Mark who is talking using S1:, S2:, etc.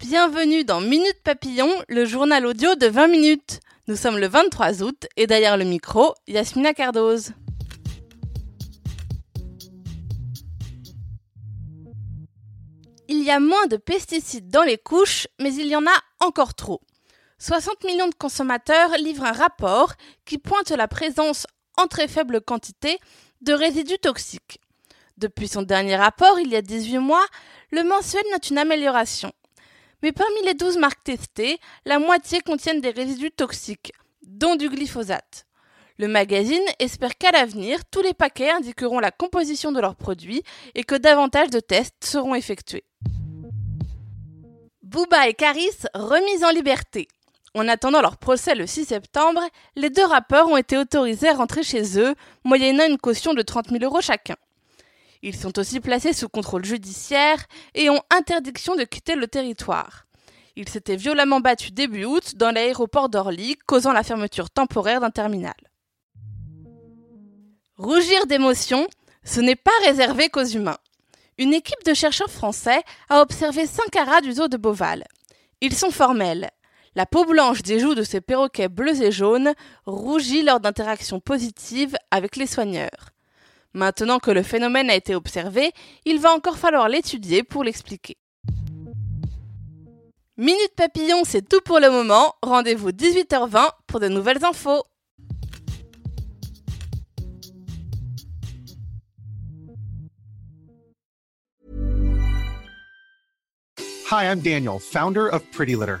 S1: Bienvenue dans Minute Papillon, le journal audio de 20 minutes. Nous sommes le 23 août et derrière le micro, Yasmina Cardoz. Il y a moins de pesticides dans les couches, mais il y en a encore trop. 60 millions de consommateurs livrent un rapport qui pointe la présence en très faible quantité de résidus toxiques. Depuis son dernier rapport, il y a 18 mois, le mensuel note une amélioration. Mais parmi les 12 marques testées, la moitié contiennent des résidus toxiques, dont du glyphosate. Le magazine espère qu'à l'avenir, tous les paquets indiqueront la composition de leurs produits et que davantage de tests seront effectués. Booba et Caris remis en liberté. En attendant leur procès le 6 septembre, les deux rappeurs ont été autorisés à rentrer chez eux, moyennant une caution de 30 000 euros chacun. Ils sont aussi placés sous contrôle judiciaire et ont interdiction de quitter le territoire. Ils s'étaient violemment battus début août dans l'aéroport d'Orly, causant la fermeture temporaire d'un terminal. Rougir d'émotion, ce n'est pas réservé qu'aux humains. Une équipe de chercheurs français a observé cinq haras du zoo de Beauval. Ils sont formels. La peau blanche des joues de ces perroquets bleus et jaunes rougit lors d'interactions positives avec les soigneurs. Maintenant que le phénomène a été observé, il va encore falloir l'étudier pour l'expliquer. Minute Papillon, c'est tout pour le moment. Rendez-vous 18h20 pour de nouvelles infos.
S2: Hi, I'm Daniel, founder of Pretty Litter.